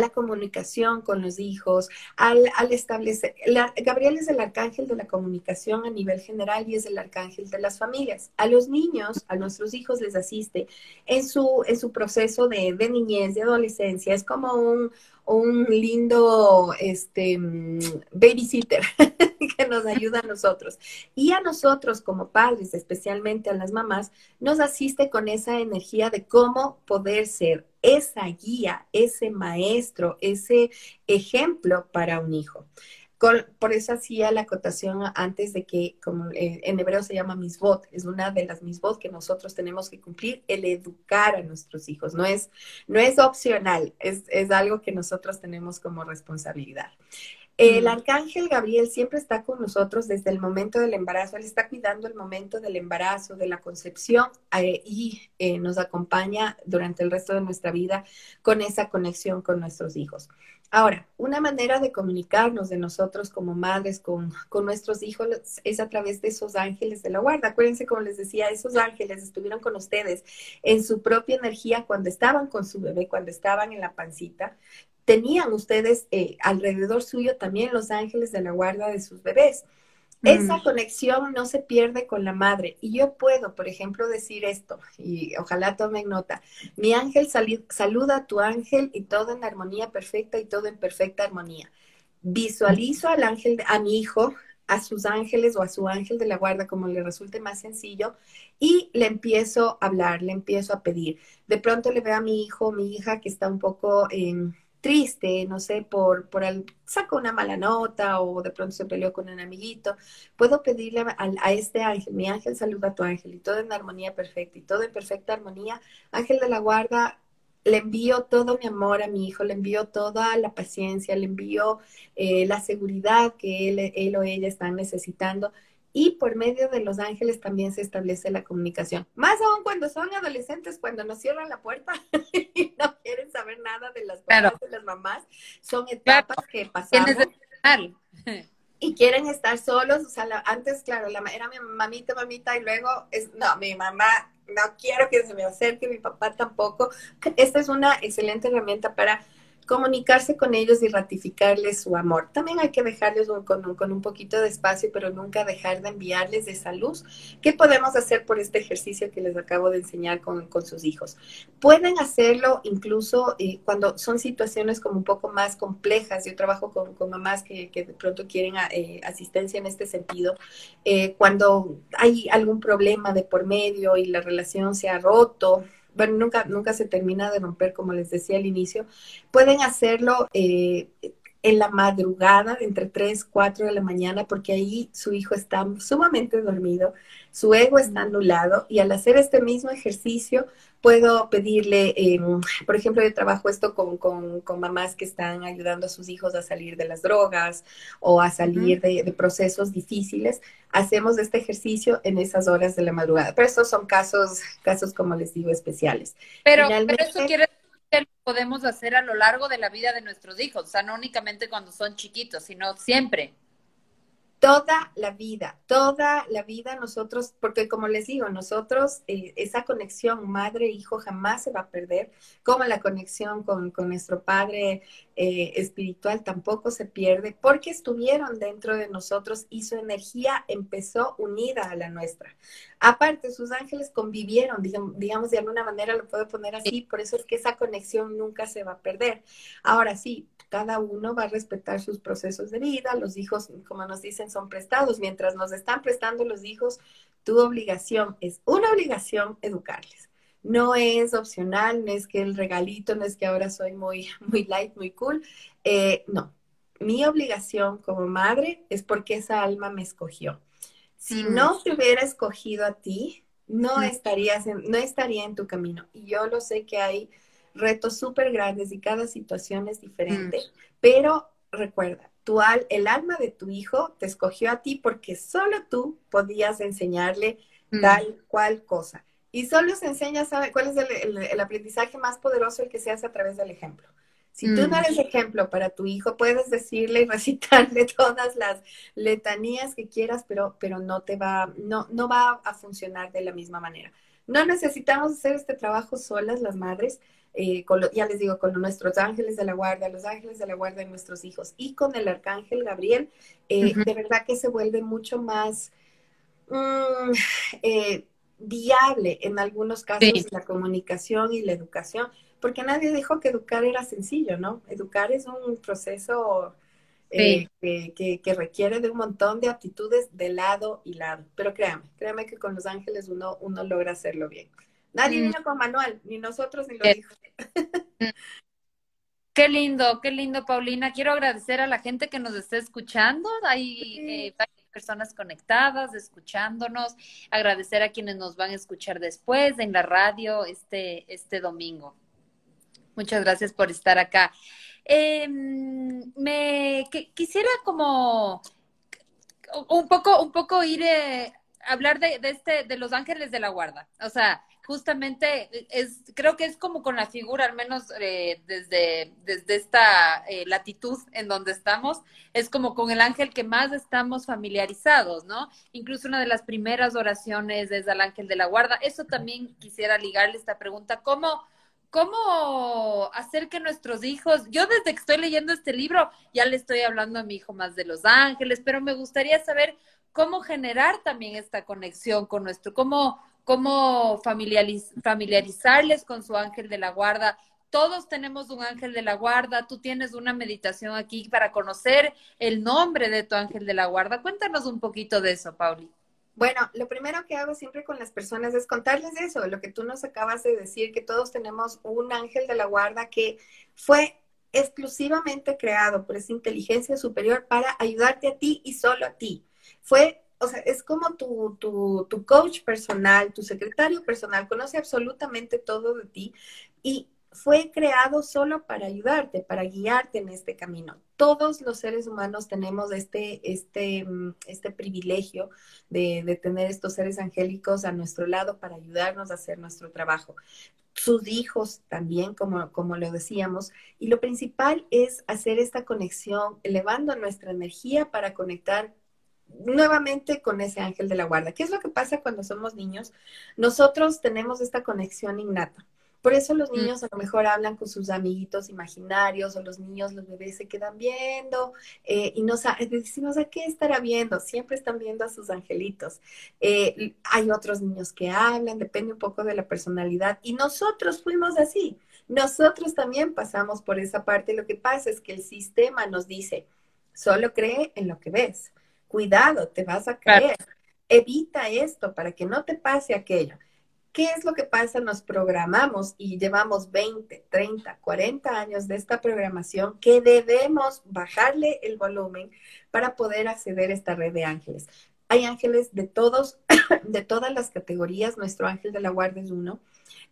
D: la comunicación con los hijos, al, establecer. Gabriel es el arcángel de la comunicación a nivel general y es el arcángel de las familias. A los niños, a nuestros hijos les asiste en su, en su proceso de, de niñez, de adolescencia. Es como un, un lindo este, mm, babysitter que nos ayuda a nosotros. Y a nosotros como padres, especialmente a las mamás, nos asiste con esa energía de cómo poder ser esa guía, ese maestro, ese ejemplo para un hijo por eso hacía la acotación antes de que, como eh, en hebreo se llama misbot, es una de las misbot que nosotros tenemos que cumplir, el educar a nuestros hijos. No es, no es opcional, es, es algo que nosotros tenemos como responsabilidad. El arcángel Gabriel siempre está con nosotros desde el momento del embarazo. Él está cuidando el momento del embarazo, de la concepción eh, y eh, nos acompaña durante el resto de nuestra vida con esa conexión con nuestros hijos. Ahora, una manera de comunicarnos de nosotros como madres con, con, nuestros hijos es a través de esos ángeles de la guarda. Acuérdense, como les decía, esos ángeles estuvieron con ustedes en su propia energía cuando estaban con su bebé, cuando estaban en la pancita, tenían ustedes eh, alrededor suyo también los ángeles de la guarda de sus bebés. Esa mm. conexión no se pierde con la madre. Y yo puedo, por ejemplo, decir esto, y ojalá tomen nota. Mi ángel saluda a tu ángel y todo en armonía perfecta y todo en perfecta armonía. Visualizo al ángel, a mi hijo, a sus ángeles o a su ángel de la guarda, como le resulte más sencillo, y le empiezo a hablar, le empiezo a pedir. De pronto le veo a mi hijo, mi hija, que está un poco en triste, no sé, por, por el, una mala nota o de pronto se peleó con un amiguito, puedo pedirle a, a, este ángel, mi ángel saluda a tu ángel y todo en armonía perfecta y todo en perfecta armonía, ángel de la guarda, le envío todo mi amor a mi hijo, le envío toda la paciencia, le envío eh, la seguridad que él, él o ella están necesitando y por medio de los ángeles también se establece la comunicación. Más aún cuando son adolescentes, cuando nos cierran la puerta y no quieren saber nada de las papás de las mamás, son etapas que pasamos. Y quieren estar solos, o sea, antes, claro, la, era mi mamita, mamita, y luego, es, no, mi mamá, no quiero que se me acerque, mi papá tampoco. Esta es una excelente herramienta para comunicarse con ellos y ratificarles su amor. También hay que dejarles con, un, poquito de espacio, pero nunca dejar de enviarles esa luz. ¿Qué podemos hacer por este ejercicio que les acabo de enseñar con, sus hijos? Pueden hacerlo incluso eh, cuando son situaciones como un poco más complejas. Yo trabajo con, mamás que, de pronto quieren eh, asistencia en este sentido. Eh, cuando hay algún problema de por medio y la relación se ha roto, bueno, nunca, nunca se termina de romper, como les decía al inicio, pueden hacerlo eh, en la madrugada, entre 3, 4 de la mañana, porque ahí su hijo está sumamente dormido, su ego está anulado y al hacer este mismo ejercicio puedo pedirle, em, por ejemplo, yo trabajo esto con, con, mamás que están ayudando a sus hijos a salir de las drogas o a salir de, procesos difíciles. Hacemos este ejercicio en esas horas de la madrugada. Pero estos son casos, casos como les digo, especiales.
C: Pero, pero eso quiere que lo podemos hacer a lo largo de la vida de nuestros hijos, o sea, no únicamente cuando son chiquitos, sino siempre
D: toda la vida, toda la vida nosotros, porque como les digo, nosotros, eh, esa conexión madre-hijo jamás se va a perder, como la conexión con, nuestro Padre eh, espiritual tampoco se pierde, porque estuvieron dentro de nosotros y su energía empezó unida a la nuestra. Aparte, sus ángeles convivieron, digamos, digamos de alguna manera lo puedo poner así, por eso es que esa conexión nunca se va a perder. Ahora sí, cada uno va a respetar sus procesos de vida, los hijos, como nos dicen, son prestados, mientras nos están prestando los hijos, tu obligación es una obligación educarles. No es opcional, no es que el regalito, no es que ahora soy muy, muy light, muy cool. Eh, no, mi obligación como madre es porque esa alma me escogió. Si mm. no te hubiera escogido a ti, no, mm. estarías no estaría en tu camino. Y yo lo sé que hay retos súper grandes y cada situación es diferente, mm. pero recuerda, tu el alma de tu hijo te escogió a ti porque solo tú podías enseñarle mm. tal cual cosa. Y solo se enseña, ¿sabe cuál es el, aprendizaje más poderoso? El que se hace a través del ejemplo. Si tú no mm. eres ejemplo para tu hijo, puedes decirle y recitarle todas las letanías que quieras, pero, pero no te va, no, no va a funcionar de la misma manera. No necesitamos hacer este trabajo solas las madres, eh, ya les digo, con nuestros ángeles de la guarda, los ángeles de la guarda de nuestros hijos y con el arcángel Gabriel, eh, de verdad que se vuelve mucho más mm, eh, viable en algunos casos la comunicación y la educación, porque nadie dijo que educar era sencillo, ¿no? Educar es un proceso que, que, requiere de un montón de aptitudes de lado y lado. Pero créame, créame que con los ángeles uno, uno logra hacerlo bien. Nadie mm. vino con manual, ni nosotros ni los hijos.
C: Qué lindo, qué lindo, Paulina. Quiero agradecer a la gente que nos está escuchando. Hay eh, varias personas conectadas, escuchándonos. Agradecer a quienes nos van a escuchar después en la radio este, este domingo. Muchas gracias por estar acá. Em, me quisiera como un poco, un poco ir a eh, hablar de, de, este, de los ángeles de la guarda. O sea, justamente es, creo que es como con la figura, al menos eh, desde, desde esta eh, latitud en donde estamos, es como con el ángel que más estamos familiarizados, ¿no? Incluso una de las primeras oraciones es al ángel de la guarda. Eso también quisiera ligarle esta pregunta, ¿cómo, cómo hacer que nuestros hijos, yo desde que estoy leyendo este libro, ya le estoy hablando a mi hijo más de los ángeles, pero me gustaría saber cómo generar también esta conexión con nuestro, cómo cómo familiarizarles con su ángel de la guarda. Todos tenemos un ángel de la guarda, tú tienes una meditación aquí para conocer el nombre de tu ángel de la guarda. Cuéntanos un poquito de eso, Pauli.
D: Bueno, lo primero que hago siempre con las personas es contarles eso, lo que tú nos acabas de decir, que todos tenemos un ángel de la guarda que fue exclusivamente creado por esa inteligencia superior para ayudarte a ti y solo a ti. Fue o sea, es como tu, tu, tu coach personal, tu secretario personal, conoce absolutamente todo de ti y fue creado solo para ayudarte, para guiarte en este camino. Todos los seres humanos tenemos este, este, mm, este privilegio de, de, tener estos seres angélicos a nuestro lado para ayudarnos a hacer nuestro trabajo. Sus hijos también, como, como lo decíamos. Y lo principal es hacer esta conexión, elevando nuestra energía para conectar nuevamente con ese ángel de la guarda. ¿Qué es lo que pasa cuando somos niños? Nosotros tenemos esta conexión innata. Por eso los mm. niños a lo mejor hablan con sus amiguitos imaginarios o los niños, los bebés se quedan viendo eh, y no decimos, ¿a qué estará viendo? Siempre están viendo a sus angelitos. Eh, hay otros niños que hablan, depende un poco de la personalidad y nosotros fuimos así. Nosotros también pasamos por esa parte. Lo que pasa es que el sistema nos dice, solo cree en lo que ves cuidado, te vas a caer. Evita esto para que no te pase aquello. ¿Qué es lo que pasa? Nos programamos y llevamos 20, 30, 40 años de esta programación que debemos bajarle el volumen para poder acceder a esta red de ángeles. Hay ángeles de todos, de todas las categorías. Nuestro ángel de la guardia es uno.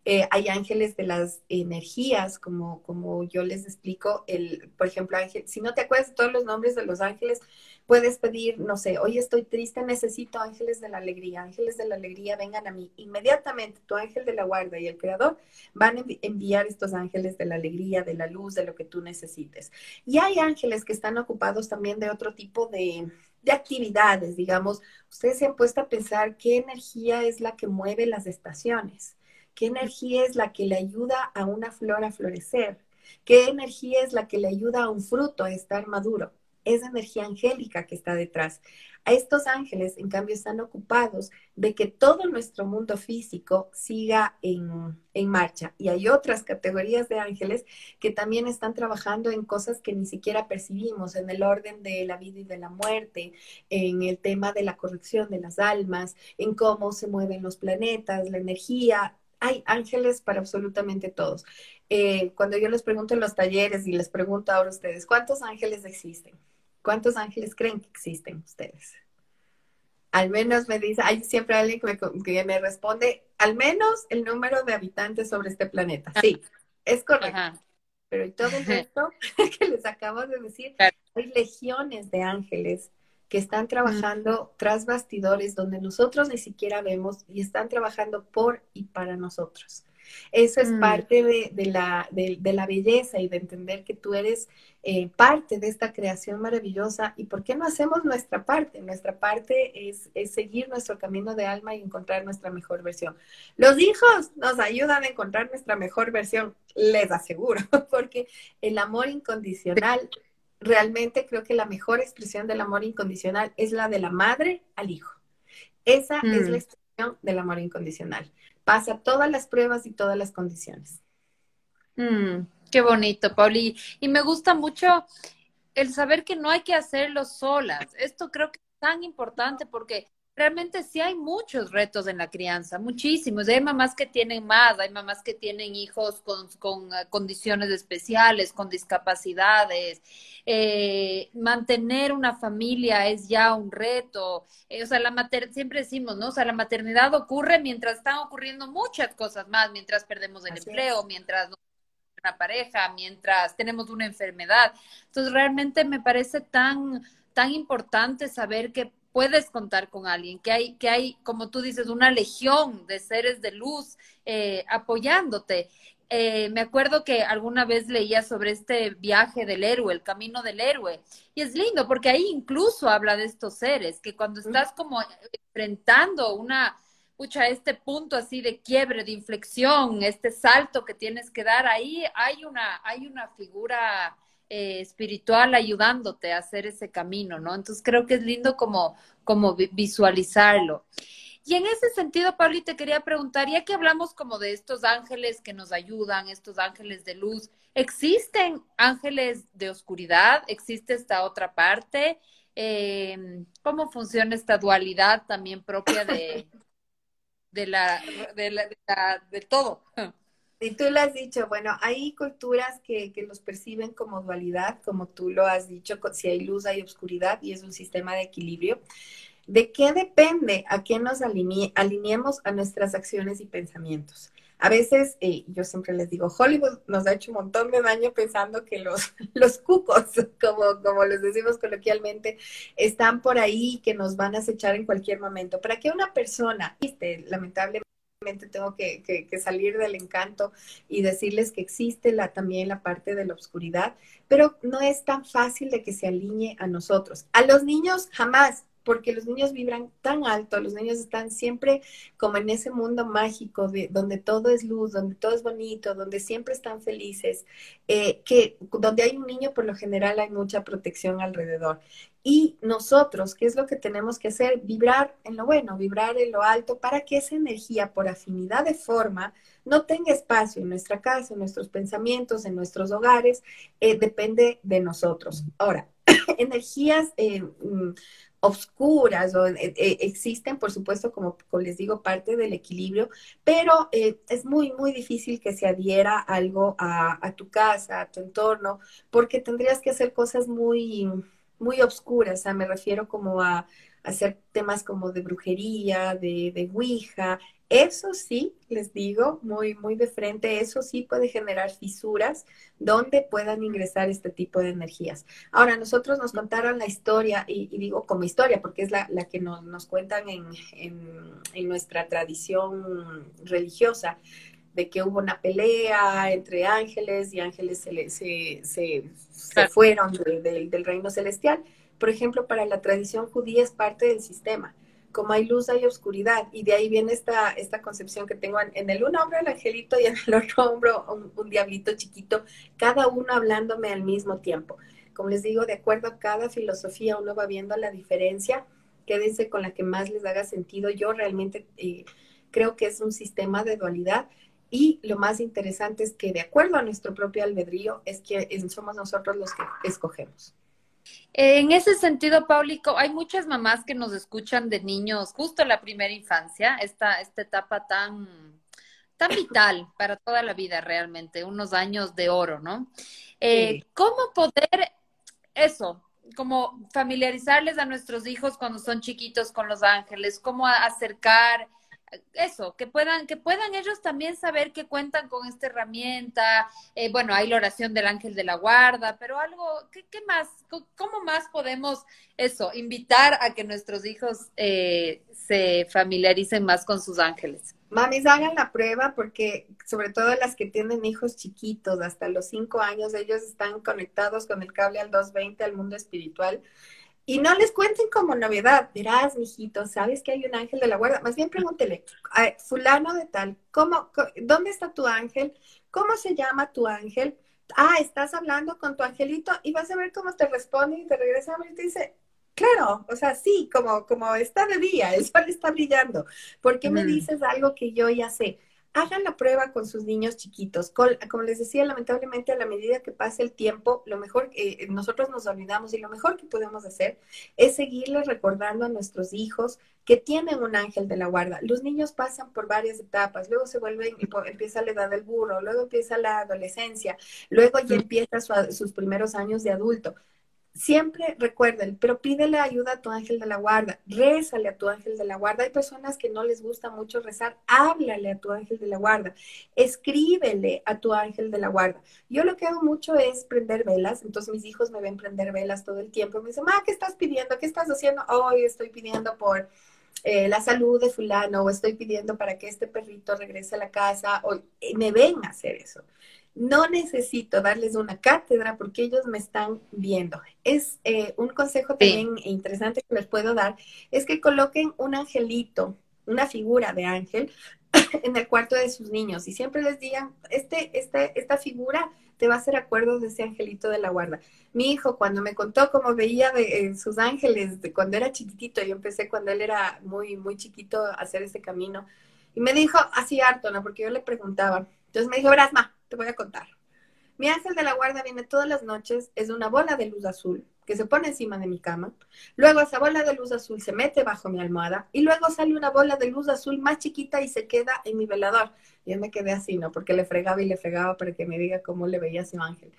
D: Eh, hay ángeles de las energías, como, como yo les explico, el, por ejemplo, ángel, si no te acuerdas de todos los nombres de los ángeles, puedes pedir, no sé, hoy estoy triste, necesito ángeles de la alegría, ángeles de la alegría, vengan a mí. Inmediatamente tu ángel de la guarda y el creador van a enviar estos ángeles de la alegría, de la luz, de lo que tú necesites. Y hay ángeles que están ocupados también de otro tipo de de actividades, digamos, ustedes se han puesto a pensar qué energía es la que mueve las estaciones, qué energía es la que le ayuda a una flor a florecer, qué energía es la que le ayuda a un fruto a estar maduro. Esa energía angélica que está detrás. A estos ángeles, en cambio, están ocupados de que todo nuestro mundo físico siga en, marcha. Y hay otras categorías de ángeles que también están trabajando en cosas que ni siquiera percibimos, en el orden de la vida y de la muerte, en el tema de la corrección de las almas, en cómo se mueven los planetas, la energía. Hay ángeles para absolutamente todos. Eh, cuando yo les pregunto en los talleres y les pregunto ahora a ustedes, ¿cuántos ángeles existen? ¿Cuántos ángeles creen que existen ustedes? Al menos me dice, hay siempre alguien que me, responde, al menos el número de habitantes sobre este planeta. Sí, es correcto. Pero y todo el resto que les acabo de decir, hay legiones de ángeles que están trabajando tras bastidores donde nosotros ni siquiera vemos y están trabajando por y para nosotros. Eso es mm. parte de, la, de, la, belleza y de entender que tú eres eh, parte de esta creación maravillosa. ¿Y por qué no hacemos nuestra parte? Nuestra parte es, seguir nuestro camino de alma y encontrar nuestra mejor versión. Los hijos nos ayudan a encontrar nuestra mejor versión, les aseguro, porque el amor incondicional realmente creo que la mejor expresión del amor incondicional es la de la madre al hijo. Esa es la mm. expresión del amor incondicional pasa todas las pruebas y todas las condiciones.
C: Mm, qué bonito, Pauli. Y me gusta mucho el saber que no hay que hacerlo solas. Esto creo que es tan importante porque realmente sí hay muchos retos en la crianza, muchísimos. Hay mamás que tienen más, hay mamás que tienen hijos con, eh, condiciones especiales, con discapacidades. Eh, mantener una familia es ya un reto. Eh, o sea, la mater siempre decimos, ¿no? O sea, la maternidad ocurre mientras están ocurriendo muchas cosas más, mientras perdemos el empleo, mientras no una pareja, mientras tenemos una enfermedad. Entonces, realmente me parece tan, tan importante saber que puedes contar con alguien, que hay, que hay, como tú dices, una legión de seres de luz eh, apoyándote. Eh, me acuerdo que alguna vez leía sobre este viaje del héroe, el camino del héroe, y es lindo porque ahí incluso habla de estos seres, que cuando estás como enfrentando una, pucha, este punto así de quiebre, de inflexión, este salto que tienes que dar, ahí hay una, hay una figura eh, espiritual ayudándote a hacer ese camino, ¿no? Entonces creo que es lindo como, como visualizarlo. Y en ese sentido, Pablo, te quería preguntar, ya que hablamos como de estos ángeles que nos ayudan, estos ángeles de luz, ¿existen ángeles de oscuridad? ¿Existe esta otra parte? Eh, ¿Cómo funciona esta dualidad también propia de, de, la, de, la, de todo?
D: Y tú lo has dicho, bueno, hay culturas que, que, los perciben como dualidad, como tú lo has dicho, si hay luz hay oscuridad y es un sistema de equilibrio. ¿De qué depende a qué nos alineemos a nuestras acciones y pensamientos? A veces, eh, yo siempre les digo, Hollywood nos ha hecho un montón de daño pensando que los, los cucos, como, como les decimos coloquialmente, están por ahí, que nos van a acechar en cualquier momento. Para que una persona, lamentablemente, tengo que, salir del encanto y decirles que existe la, también la parte de la oscuridad, pero no es tan fácil de que se alinee a nosotros. A los niños jamás, porque los niños vibran tan alto, los niños están siempre como en ese mundo mágico de, donde todo es luz, donde todo es bonito, donde siempre están felices, eh, que donde hay un niño por lo general hay mucha protección alrededor. Y nosotros, ¿qué es lo que tenemos que hacer? Vibrar en lo bueno, vibrar en lo alto para que esa energía por afinidad de forma no tenga espacio en nuestra casa, en nuestros pensamientos, en nuestros hogares, eh, depende de nosotros. Ahora, energías eh, oscuras o eh, existen, por supuesto, como, les digo, parte del equilibrio, pero es muy, muy difícil que se adhiera algo a, a tu casa, a tu entorno, porque tendrías que hacer cosas muy muy obscuras, o sea, me refiero como a, hacer temas como de brujería, de, de Ouija. Eso sí, les digo, muy, muy de frente, eso sí puede generar fisuras donde puedan ingresar este tipo de energías. Ahora, nosotros nos contaron la historia, y, digo como historia, porque es la, que nos, cuentan en, en, nuestra tradición religiosa, de que hubo una pelea entre ángeles y ángeles se, se, se, fueron del reino celestial. Por ejemplo, para la tradición judía es parte del sistema. Como hay luz, hay oscuridad. Y de ahí viene esta, esta concepción que tengo en, el un hombro el angelito y en el otro hombro un, un diablito chiquito, cada uno hablándome al mismo tiempo. Como les digo, de acuerdo a cada filosofía uno va viendo la diferencia. Quédense con la que más les haga sentido. Yo realmente eh, creo que es un sistema de dualidad y lo más interesante es que de acuerdo a nuestro propio albedrío es que somos nosotros los que escogemos.
C: En ese sentido, Paulico, hay muchas mamás que nos escuchan de niños justo en la primera infancia, esta, esta etapa tan, tan vital para toda la vida realmente, unos años de oro, ¿no? Eh, ¿Cómo poder eso, como familiarizarles a nuestros hijos cuando son chiquitos con los ángeles, cómo acercar eso, que puedan, que puedan ellos también saber que cuentan con esta herramienta. Eh, bueno, hay la oración del ángel de la guarda, pero algo, ¿qué, más? ¿Cómo más podemos eso, invitar a que nuestros hijos eh, se familiaricen más con sus ángeles?
D: Mamis, hagan la prueba porque sobre todo las que tienen hijos chiquitos, hasta los cinco años, ellos están conectados con el cable al 220 al mundo espiritual y no les cuenten como novedad, verás, mijito, sabes que hay un ángel de la guarda. Más bien pregúntele, fulano de tal, ¿cómo, ¿dónde está tu ángel? ¿Cómo se llama tu ángel? Ah, estás hablando con tu angelito y vas a ver cómo te responde y te regresa a y te dice, claro, o sea, sí, como, como está de día, el sol está brillando. ¿Por qué me dices algo que yo ya sé? Hagan la prueba con sus niños chiquitos. como les decía, lamentablemente a la medida que pasa el tiempo, lo mejor, eh, nosotros nos olvidamos y lo mejor que podemos hacer es seguirles recordando a nuestros hijos que tienen un ángel de la guarda. Los niños pasan por varias etapas, luego se vuelven, empieza la edad del burro, luego empieza la adolescencia, luego ya empieza sus primeros años de adulto siempre recuerden, pero pídele ayuda a tu ángel de la guarda, rézale a tu ángel de la guarda. Hay personas que no les gusta mucho rezar, háblale a tu ángel de la guarda, escríbele a tu ángel de la guarda. Yo lo que hago mucho es prender velas, entonces mis hijos me ven prender velas todo el tiempo, me dicen, ma, ¿qué estás pidiendo? ¿Qué estás haciendo? Hoy estoy pidiendo por... Eh, la salud de fulano o estoy pidiendo para que este perrito regrese a la casa o me ven a hacer eso. No necesito darles una cátedra porque ellos me están viendo. Es eh, un consejo también interesante que les puedo dar, es que coloquen un angelito, una figura de ángel en el cuarto de sus niños y siempre les digan, este, este, esta figura te va a hacer acuerdo de ese angelito de la guarda. Mi hijo, cuando me contó cómo veía de, eh, sus ángeles de cuando era chiquitito, yo empecé cuando él era muy, muy chiquito a hacer ese camino, y me dijo así harto, ¿no? Porque yo le preguntaba. Entonces me dijo, Brasma, te voy a contar. Mi ángel de la guarda viene todas las noches, es una bola de luz azul que se pone encima de mi cama. Luego esa bola de luz azul se mete bajo mi almohada y luego sale una bola de luz azul más chiquita y se queda en mi velador. Yo me quedé así, ¿no? Porque le fregaba y le fregaba para que me diga cómo le veía a su ángel.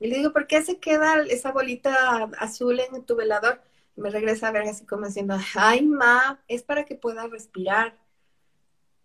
D: Y le digo, ¿por qué se queda esa bolita azul en tu velador? Y me regresa a ver así como diciendo, ay, ma, es para que pueda respirar.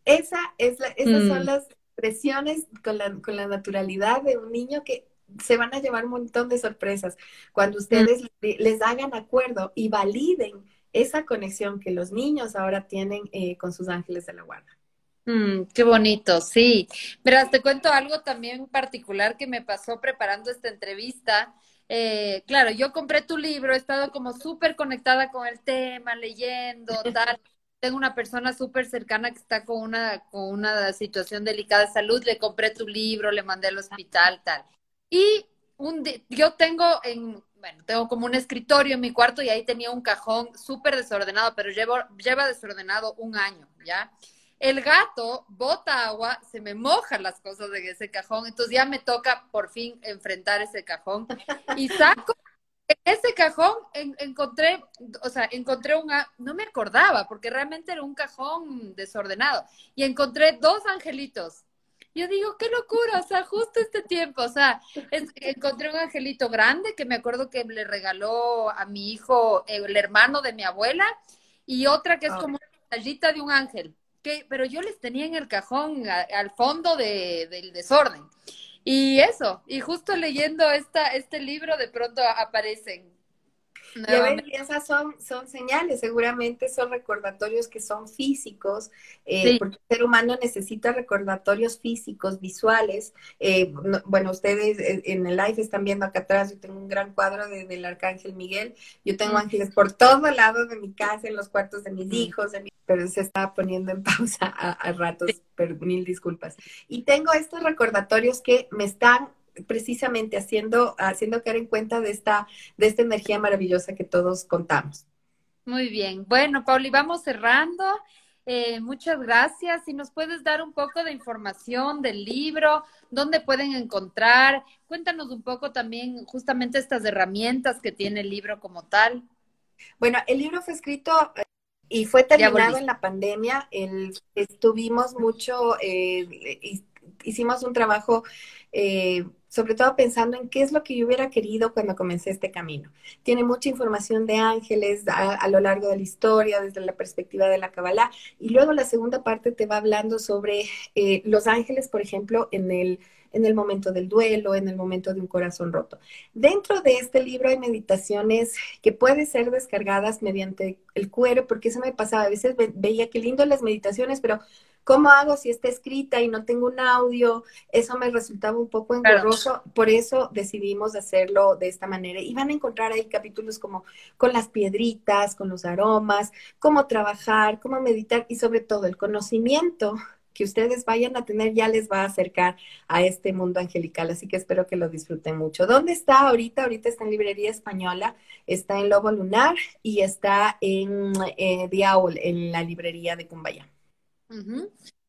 D: Esa es la, esas son mm. las expresiones con la, con la naturalidad de un niño que se van a llevar un montón de sorpresas cuando mm. ustedes les hagan acuerdo y validen esa conexión que los niños ahora tienen eh, con sus ángeles de la guarda.
C: Mm, qué bonito, sí. Mira, te cuento algo también particular que me pasó preparando esta entrevista. Eh, claro, yo compré tu libro, he estado como súper conectada con el tema, leyendo, tal tengo una persona súper cercana que está con una, con una situación delicada de salud, le compré tu libro, le mandé al hospital, tal. Y un yo tengo en, bueno, tengo como un escritorio en mi cuarto y ahí tenía un cajón súper desordenado, pero llevo, lleva desordenado un año, ¿ya? El gato bota agua, se me mojan las cosas de ese cajón, entonces ya me toca por fin enfrentar ese cajón y saco en ese cajón encontré, o sea, encontré una, no me acordaba, porque realmente era un cajón desordenado, y encontré dos angelitos. Yo digo, qué locura, o sea, justo este tiempo, o sea, encontré un angelito grande que me acuerdo que le regaló a mi hijo el hermano de mi abuela, y otra que es como una tallita de un ángel, que, pero yo les tenía en el cajón al fondo del desorden. Y eso, y justo leyendo esta, este libro de pronto aparecen.
D: Y a ver, esas son, son señales, seguramente son recordatorios que son físicos, eh, porque el ser humano necesita recordatorios físicos, visuales. Eh, bueno, ustedes en el live están viendo acá atrás, yo tengo un gran cuadro del Arcángel Miguel, yo tengo ángeles por todo lado de mi casa, en los cuartos de mis hijos, pero se está poniendo en pausa a, a ratos, pero mil disculpas. Y tengo estos recordatorios que me están precisamente haciendo, haciendo caer en cuenta de esta, de esta energía maravillosa que todos contamos.
C: Muy bien. Bueno, Pauli, vamos cerrando. Eh, muchas gracias. Si nos puedes dar un poco de información del libro, dónde pueden encontrar, cuéntanos un poco también justamente estas herramientas que tiene el libro como tal.
D: Bueno, el libro fue escrito eh, y fue terminado en la pandemia. El, estuvimos mucho, eh, hicimos un trabajo eh, sobre todo pensando en qué es lo que yo hubiera querido cuando comencé este camino. Tiene mucha información de ángeles a, lo largo de la historia, desde la perspectiva de la Kabbalah, y luego la segunda parte te va hablando sobre eh, los ángeles, por ejemplo, en el, en el momento del duelo, en el momento de un corazón roto. Dentro de este libro hay meditaciones que pueden ser descargadas mediante el cuero, porque eso me pasaba, a veces veía qué lindo las meditaciones, pero ¿Cómo hago si está escrita y no tengo un audio? Eso me resultaba un poco engorroso, por eso decidimos hacerlo de esta manera. Y van a encontrar ahí capítulos como con las piedritas, con los aromas, cómo trabajar, cómo meditar y sobre todo el conocimiento que ustedes vayan a tener ya les va a acercar a este mundo angelical, así que espero que lo disfruten mucho. ¿Dónde está ahorita? Ahorita está en Librería Española, está en Lobo Lunar y está en eh, en la librería de Cumbayá.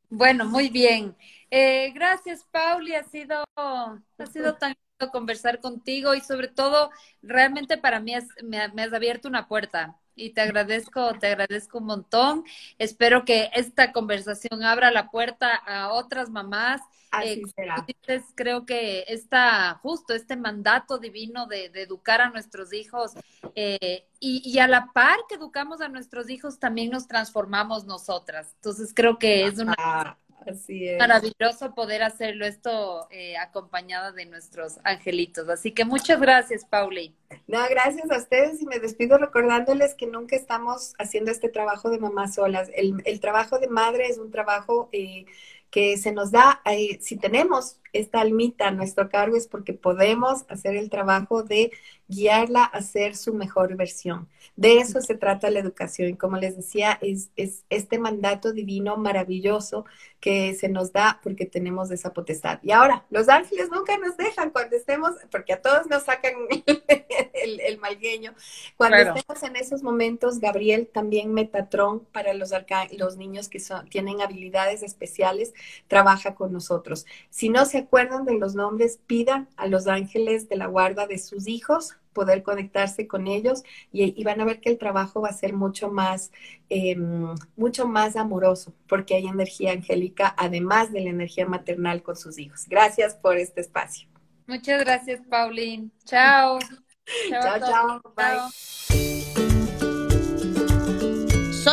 C: Bueno, muy bien. Eh, gracias, Pauli. Ha sido, ha sido tan lindo conversar contigo y sobre todo, realmente para mí me, me has abierto una puerta y te agradezco, te agradezco un montón. Espero que esta conversación abra la puerta a otras mamás
D: Así
C: eh, creo que está justo este mandato divino de, educar a nuestros hijos eh, y, a la par que educamos a nuestros hijos, también nos transformamos nosotras. Entonces creo que es una...
D: Así es.
C: Maravilloso poder hacerlo esto eh, acompañada de nuestros angelitos. Así que muchas gracias, Pauli.
D: No, gracias a ustedes y me despido recordándoles que nunca estamos haciendo este trabajo de mamá solas. El, el trabajo de madre es un trabajo eh, que se nos da, eh, si tenemos esta almita a nuestro cargo es porque podemos hacer el trabajo de guiarla a ser su mejor versión. De eso se trata la educación. Y como les decía, es, es, este mandato divino maravilloso que se nos da porque tenemos esa potestad. Y ahora, los ángeles nunca nos dejan cuando estemos, porque a todos nos sacan el, el malgueño. Cuando estemos en esos momentos, Gabriel, también Metatron, para los, los niños que son, tienen habilidades especiales, trabaja con nosotros. Si no se acuerdan de los nombres, pidan a los ángeles de la guarda de sus hijos poder conectarse con ellos y, van a ver que el trabajo va a ser mucho más, em, mucho más amoroso, porque hay energía angélica, además de la energía maternal con sus hijos. Gracias por este espacio.
C: Muchas gracias, Pauline. Chao.
D: chao, chao. Bye.